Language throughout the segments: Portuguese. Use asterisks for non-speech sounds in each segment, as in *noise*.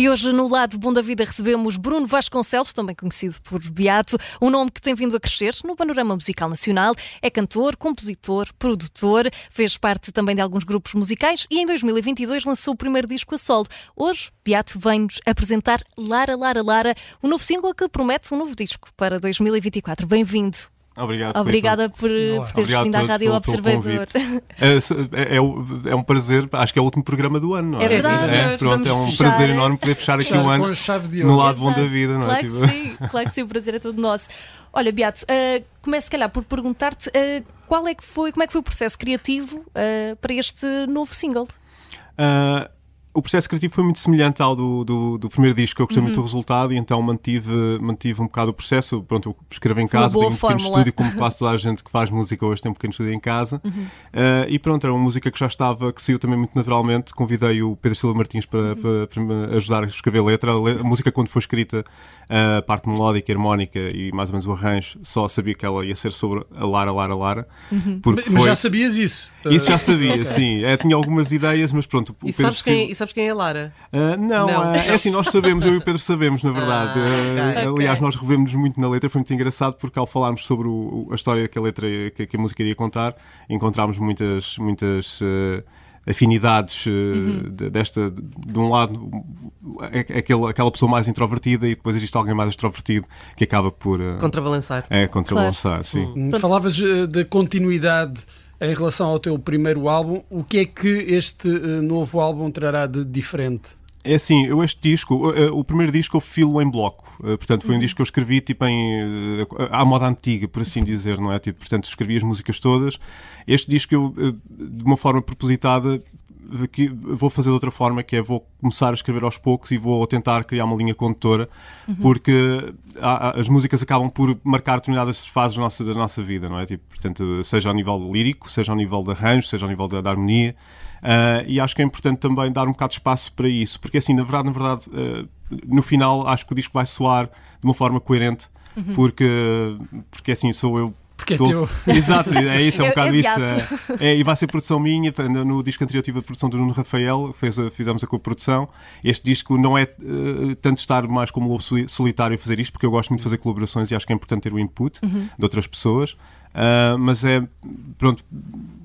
E hoje, no lado Bom da Vida, recebemos Bruno Vasconcelos, também conhecido por Beato, um nome que tem vindo a crescer no panorama musical nacional. É cantor, compositor, produtor, fez parte também de alguns grupos musicais e em 2022 lançou o primeiro disco a solo. Hoje, Beato vem-nos apresentar Lara, Lara, Lara, o um novo single que promete um novo disco para 2024. Bem-vindo. Obrigado. Obrigada por, por teres vindo à Rádio Observador. É, é, é, um prazer, acho que é o último programa do ano, não é? É verdade. É, pronto, é um fechar, prazer enorme poder fechar aqui o ano no lado bom da vida, não é? Claro que sim, claro que sim, o prazer é todo nosso. Olha, Beato, uh, começo se calhar por perguntar-te uh, qual é que foi, como é que foi o processo criativo uh, para este novo single? Uh, o processo criativo foi muito semelhante ao do, do, do primeiro disco. Eu gostei uhum. muito do resultado e então mantive, mantive um bocado o processo. Pronto, eu escrevo em casa, tenho um pequeno estúdio, como quase toda a gente que faz música hoje tem um pequeno estúdio em casa. Uhum. Uh, e pronto, era uma música que já estava, que saiu também muito naturalmente. Convidei o Pedro Silva Martins para, uhum. para, para me ajudar a escrever a letra. A música, quando foi escrita, a parte melódica, harmónica e mais ou menos o arranjo, só sabia que ela ia ser sobre a Lara, Lara, Lara. Uhum. Porque mas, foi... já sabias isso? Isso já sabia, sim. É, *laughs* tinha algumas ideias, mas pronto. O e Pedro sabes quem, sabes quem é a Lara? Uh, não, não. Uh, é assim, nós sabemos, eu e o Pedro sabemos, na verdade. Ah, okay. uh, aliás, nós revemos muito na letra, foi muito engraçado porque ao falarmos sobre o, a história que a letra, que, que, a música iria contar, encontramos muitas, muitas afinidades uhum. desta, de um lado, aquela, aquela pessoa mais introvertida e depois existe alguém mais extrovertido que acaba por. Contrabalançar. É, contrabalançar, claro. sim. Hum. Falavas da continuidade em relação ao teu primeiro álbum, o que é que este uh, novo álbum trará de diferente? É assim, eu este disco, o, o primeiro disco eu filo em bloco, uh, portanto foi um uhum. disco que eu escrevi tipo em, à moda antiga, por assim dizer, não é? Tipo, portanto escrevi as músicas todas. Este disco eu, de uma forma propositada, vou fazer de outra forma, que é vou começar a escrever aos poucos e vou tentar criar uma linha condutora, uhum. porque há, as músicas acabam por marcar determinadas fases da nossa, da nossa vida, não é? Tipo, portanto, seja ao nível lírico, seja ao nível de arranjo, seja ao nível da, da harmonia. Uh, e acho que é importante também dar um bocado de espaço para isso, porque assim, na verdade, na verdade, uh, no final acho que o disco vai soar de uma forma coerente, uhum. porque, porque assim, sou eu porque é teu. *laughs* Exato, é isso, é um é, bocado é isso. É, e vai ser produção minha. No disco anterior tive a produção do Nuno Rafael, fez, fizemos a co-produção. Este disco não é uh, tanto estar mais como lobo solitário a fazer isto, porque eu gosto muito de fazer colaborações e acho que é importante ter o input uhum. de outras pessoas. Uh, mas é, pronto,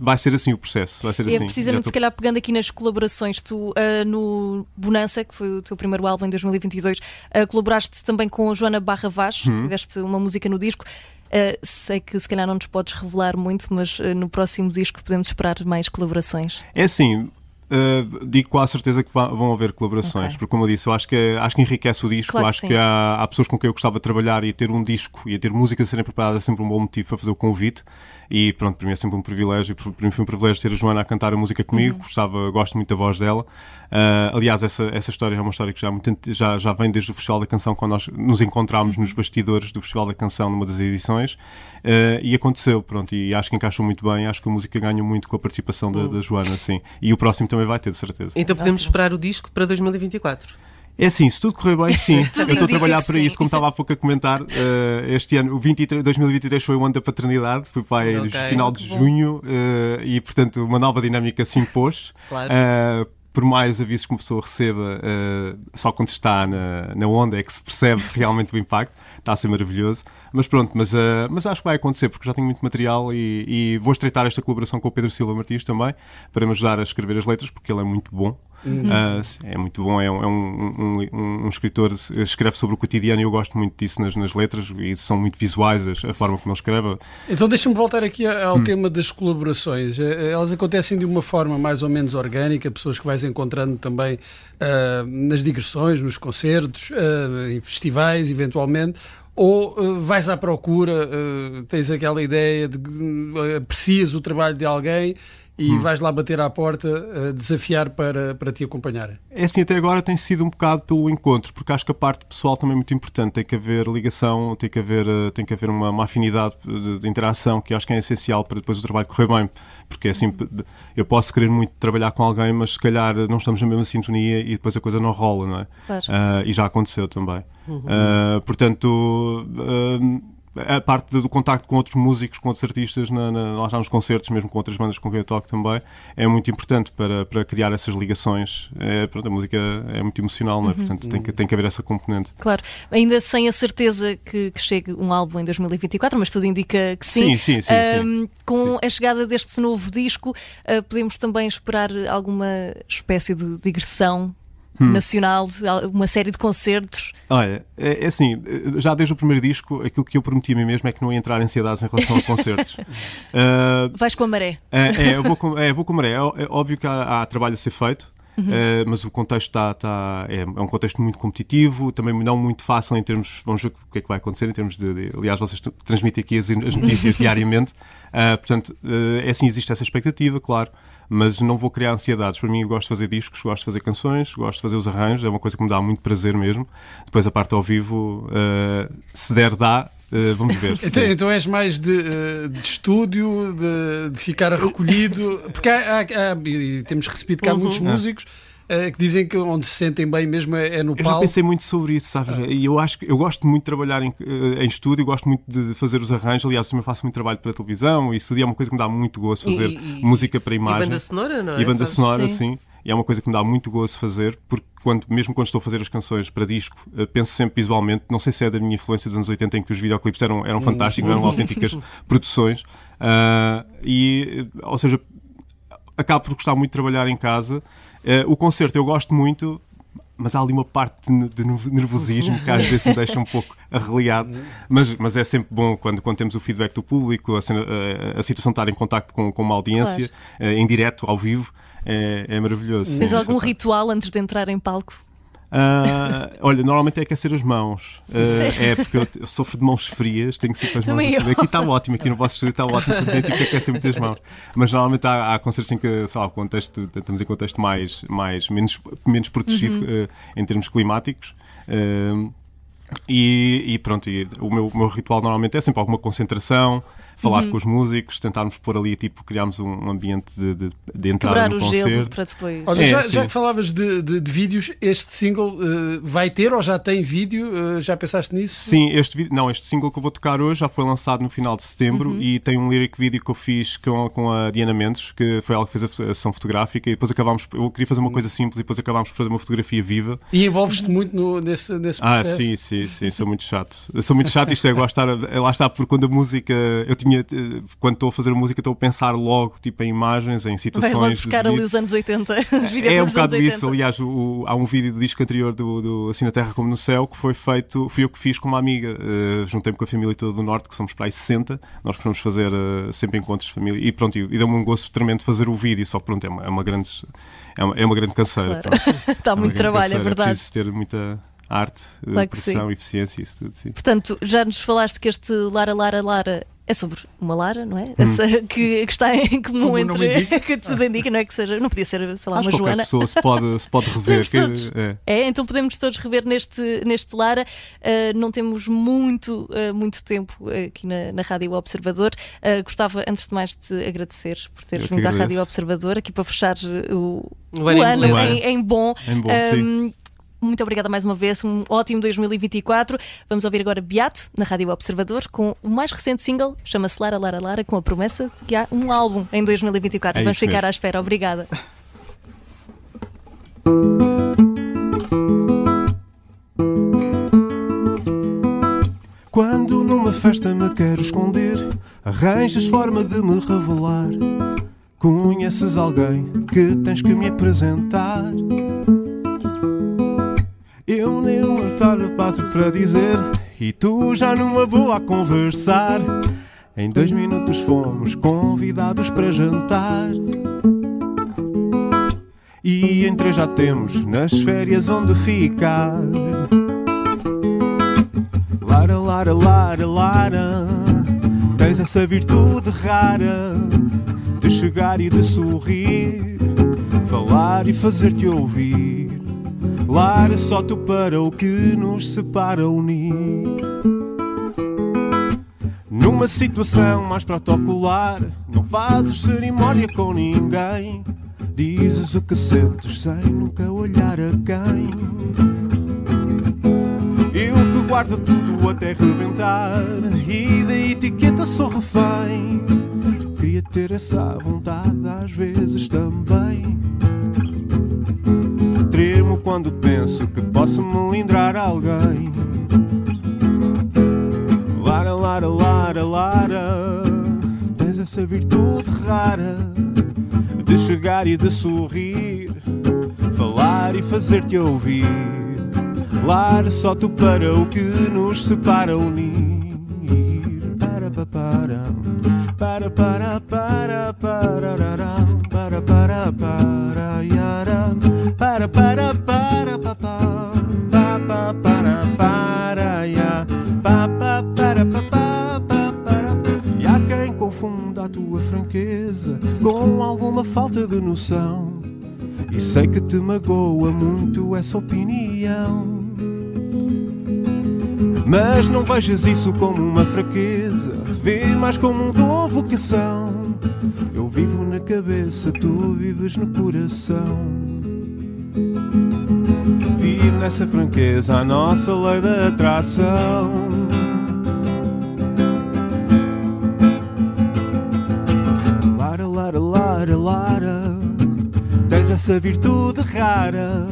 vai ser assim o processo. Vai ser é assim. precisamente, tô... se calhar, pegando aqui nas colaborações, tu uh, no Bonança, que foi o teu primeiro álbum em 2022, uh, colaboraste também com a Joana Barra Vaz, uhum. tiveste uma música no disco. Uh, sei que se calhar não nos podes revelar muito, mas uh, no próximo disco podemos esperar mais colaborações. É assim, Uh, digo com a certeza que vão haver colaborações, okay. porque como eu disse, eu acho que, acho que enriquece o disco, claro acho que, que há, há, pessoas com quem eu gostava de trabalhar e ter um disco e ter música serem preparada é sempre um bom motivo para fazer o convite. E pronto, para mim é sempre um privilégio. Para mim foi um privilégio ter a Joana a cantar a música comigo. Uhum. Gostava, gosto muito da voz dela. Uh, aliás, essa, essa história é uma história que já, muito, já, já vem desde o Festival da Canção, quando nós nos encontramos nos bastidores do Festival da Canção numa das edições. Uh, e aconteceu, pronto. E acho que encaixou muito bem. Acho que a música ganha muito com a participação da, uhum. da Joana, sim. E o próximo também vai ter, de certeza. Então podemos esperar o disco para 2024. É assim, se tudo correr bem, *laughs* sim. eu estou a trabalhar para sim. isso, como estava há pouco a comentar. Uh, este ano, o 23, 2023 foi o ano da paternidade, foi pai okay, final de junho uh, e, portanto, uma nova dinâmica se impôs. Claro. Uh, por mais avisos que uma pessoa receba, só quando está na, na onda é que se percebe *laughs* realmente o impacto. Está a ser maravilhoso. Mas pronto, mas, mas acho que vai acontecer porque já tenho muito material e, e vou estreitar esta colaboração com o Pedro Silva Martins também para me ajudar a escrever as letras porque ele é muito bom. Uhum. Uh, é muito bom, é, um, é um, um, um, escritor, escreve sobre o cotidiano e eu gosto muito disso nas, nas letras e são muito visuais a, a forma como ele escreve. Então deixa-me voltar aqui ao hum. tema das colaborações. Eh, eh, elas acontecem de uma forma mais ou menos orgânica, pessoas que vais encontrando também uh, nas digressões, nos concertos, uh, em festivais, eventualmente, ou uh, vais à procura, uh, tens aquela ideia de uh, aprecias o trabalho de alguém e hum. vais lá bater à porta, uh, desafiar para, para te acompanhar? É assim, até agora tem sido um bocado pelo encontro, porque acho que a parte pessoal também é muito importante. Tem que haver ligação, tem que haver, uh, tem que haver uma, uma afinidade de, de, interação que acho que é essencial para depois o trabalho correr bem. Porque é assim, eu posso querer muito trabalhar com alguém, mas se calhar não estamos na mesma sintonia e depois a coisa não rola, não é? Claro. Uh, e já aconteceu também. Uhum. portanto a parte do contacto com outros músicos, com outros artistas, na, na, lá nos concertos, mesmo com outras bandas com quem eu toco também, é muito importante para, para criar essas ligações. É, pronto, a música é muito emocional, não é? portanto tem que, tem que haver essa componente. Claro, ainda sem a certeza que, que chegue um álbum em 2024, mas tudo indica que sim. Sim, sim, sim. Um, sim. com sim. a chegada deste novo disco, uh, podemos também esperar alguma espécie de digressão hum. nacional, uma série de concertos. Olha, é, é, assim, já desde o primeiro disco, aquilo que eu prometi a mim mesmo é que não ia entrar em ansiedades em relação a concertos. uh, *laughs* Vais com a maré. É, é, eu vou com, é, vou com a maré. É, é óbvio que há, há trabalho a ser feito. Uhum. Uh, mas o contexto está, está é, é, um contexto muito competitivo, também não muito fácil em termos. Vamos ver o que é que vai acontecer em termos de. de aliás, vocês transmitem aqui as, as notícias *laughs* diariamente. Uh, portanto, uh, é assim, existe essa expectativa, claro mas não vou criar ansiedades. Para mim, gosto de fazer discos, gosto de fazer canções, gosto de fazer os arranjos, é uma coisa que me dá muito prazer mesmo. Depois, a parte ao vivo, se der, dá. Uh, vamos ver. *laughs* então, então, és mais de, uh, de estúdio, de, de, ficar recolhido, porque há, há, há, temos recebido cá uhum. muitos músicos uh, que dizem que onde se sentem bem mesmo é, é no palco. Eu já pensei muito sobre isso, sabes? Ah. E eu acho que eu gosto muito de trabalhar em, em estúdio, gosto muito de fazer os arranjos. Aliás, eu também faço muito trabalho para a televisão e isso é uma coisa que me dá muito gosto fazer e, e, música para imagem. E banda sonora, não é? E banda sonora, sim. sim. E é uma coisa que me dá muito gosto fazer, porque quando, mesmo quando estou a fazer as canções para disco, uh, penso sempre visualmente, não sei se é da minha influência dos anos 80 em que os videoclipes eram, eram fantásticos, eram autênticas *laughs* produções. Uh, e, ou seja, acabo por gostar muito de trabalhar em casa Uh, o concerto eu gosto muito, mas há ali uma parte de, nervosismo que às vezes me deixa um pouco arreliado, mas, mas é sempre bom quando, quando temos o feedback do público, a, cena, a, a situação de estar em contato com, com uma audiência, claro. uh, em direto, ao vivo, é, é maravilhoso. Tens algum ritual antes de entrar em palco? Uh, olha, normalmente é aquecer as mãos. Uh, é porque eu, eu, sofro de mãos frias, tenho que ser com as mãos. Assim. Aqui está ótimo, aqui no vosso estúdio está ótimo, também tive que aquecer muitas mãos. Mas normalmente há, há concertos em que, sei lá, contexto, estamos em contexto mais, mais menos, menos protegido uhum. uh, em termos climáticos. E, e, pronto, e o meu, o meu ritual normalmente é sempre alguma concentração, falar uhum. com os músicos, tentarmos pôr ali, tipo, criarmos um ambiente de, de, de entrada no concerto. Gelo para depois. Olha, é, já, já, que falavas de, de, de vídeos, este single uh, vai ter ou já tem vídeo? Uh, já pensaste nisso? Sim, este vídeo, não, este single que eu vou tocar hoje já foi lançado no final de setembro uhum. e tem um lyric vídeo que eu fiz com, com a Diana Mendes, que foi ela que fez a sessão fotográfica e depois acabámos, eu queria fazer uma coisa simples e depois acabámos por fazer uma fotografia viva. E envolves-te muito no, nesse, nesse ah, processo? Ah, sim, sim, sim, sou muito chato. Eu sou muito chato, isto é, gostar, lá está, porque quando a música, eu tinha, eh, quando estou a fazer música, estou a pensar logo tipo, em imagens, em situações. Vai buscar ali os anos 80. *laughs* é um bocado isso. Aliás, o, há um vídeo do disco anterior do, do Assim na Terra como no Céu que foi feito, fui eu que fiz com uma amiga. Uh, Juntei-me com a família toda do Norte, que somos para aí 60. Nós costumamos fazer uh, sempre encontros de família. E pronto, e, e deu-me um gosto tremendo fazer o vídeo. Só pronto, é uma, é uma grande. É uma, é uma grande canseira. Claro. Está *laughs* é muito trabalho, canseira. é verdade. É preciso ter muita arte, claro produção, eficiência, isso tudo. Sim. Portanto, já nos falaste que este Lara, Lara, Lara é sobre uma Lara, não é? Hum. Essa, que, que, está em *laughs* comum Como entre *laughs* que tudo indica, não é? Que seja, não podia ser, sei lá, Acho uma Joana. pessoa se pode, se pode *laughs* rever. que, é. é. então podemos todos rever neste, neste Lara. Uh, não temos muito, uh, muito tempo aqui na, na Rádio Observador. Uh, gostava, antes de mais, de te agradecer por teres vindo à Rádio Observador aqui para fechar o, o, o ano em, em, bom. Em bom um, muito obrigada mais uma vez, um ótimo 2024. Vamos ouvir agora Beato, na Rádio Observador, com o mais recente single, chama-se Lara Lara Lara, com a promessa que há um álbum em 2024. É Vamos ficar mesmo. à espera. Obrigada. Quando numa festa me quero esconder, arranjas forma de me revelar. Conheces alguém que tens que me apresentar? Nem uma tarde passo para dizer E tu já numa boa a conversar. Em dois minutos fomos convidados para jantar. E em três já temos nas férias onde ficar. Lara, Lara, Lara, Lara Tens essa virtude rara De chegar e de sorrir Falar e fazer-te ouvir Lara só tu para o que nos separa unir. Numa situação mais protocolar, não fazes cerimónia com ninguém. Dizes o que sentes sem nunca olhar a quem. Eu que guardo tudo até rebentar. E da etiqueta sou refém. Queria ter essa vontade às vezes também. Tremo quando penso que posso melindrar alguém. Lara, Lara, Lara, Lara, tens essa virtude rara de chegar e de sorrir, falar e fazer-te ouvir. Lara, só tu para o que nos separa unir. Para, para, para, para, para, para, para, para, para, para, para, para, para, para, para, para, para, ya, pa, pa, para, pa, pa, pa. E há quem confunda a tua franqueza com alguma falta de noção. E sei que te magoa muito essa opinião. Mas não vejas isso como uma fraqueza, vê mais como um dom vocação. Eu vivo na cabeça, tu vives no coração. Vive nessa franqueza a nossa lei da atração. Lara, Lara, Lara, Lara, tens essa virtude rara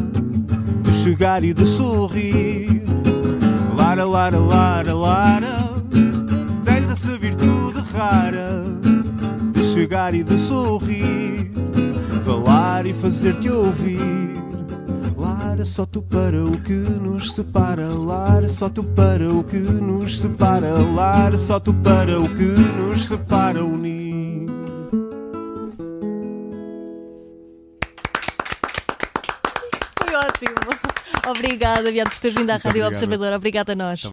de chegar e de sorrir. Lara, Lara, Lara, Lara, tens essa virtude rara de chegar e de sorrir, falar e fazer-te ouvir. Lara, só tu para o que nos separa. Lara, só tu para o que nos separa. Lara, só tu para o que nos separa. Unir. Foi ótimo. Obrigada, Beato, por teres vindo à Rádio obrigado. Observador. Obrigada a nós.